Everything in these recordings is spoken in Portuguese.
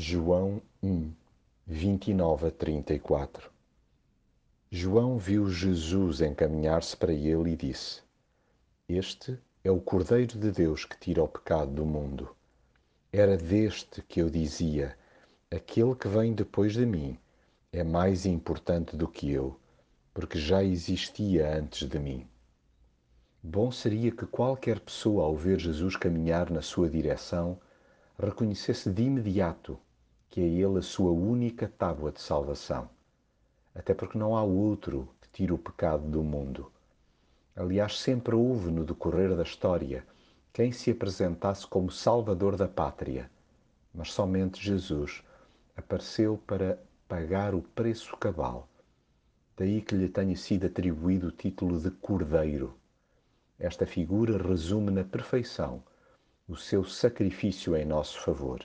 João 1, 29 a 34 João viu Jesus encaminhar-se para ele e disse: Este é o Cordeiro de Deus que tira o pecado do mundo. Era deste que eu dizia: Aquele que vem depois de mim é mais importante do que eu, porque já existia antes de mim. Bom seria que qualquer pessoa, ao ver Jesus caminhar na sua direção, reconhecesse de imediato que é Ele a sua única tábua de salvação. Até porque não há outro que tire o pecado do mundo. Aliás, sempre houve no decorrer da história quem se apresentasse como Salvador da pátria, mas somente Jesus apareceu para pagar o preço cabal. Daí que lhe tenha sido atribuído o título de Cordeiro. Esta figura resume na perfeição o seu sacrifício em nosso favor.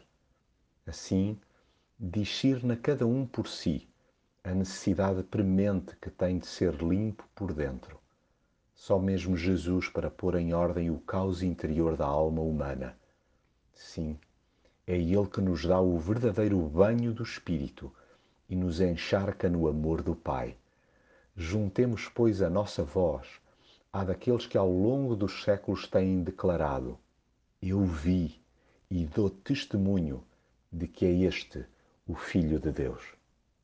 Assim, discirna cada um por si a necessidade premente que tem de ser limpo por dentro. Só mesmo Jesus para pôr em ordem o caos interior da alma humana. Sim, é Ele que nos dá o verdadeiro banho do Espírito e nos encharca no amor do Pai. Juntemos, pois, a nossa voz à daqueles que ao longo dos séculos têm declarado: Eu vi e dou testemunho de que é este o Filho de Deus.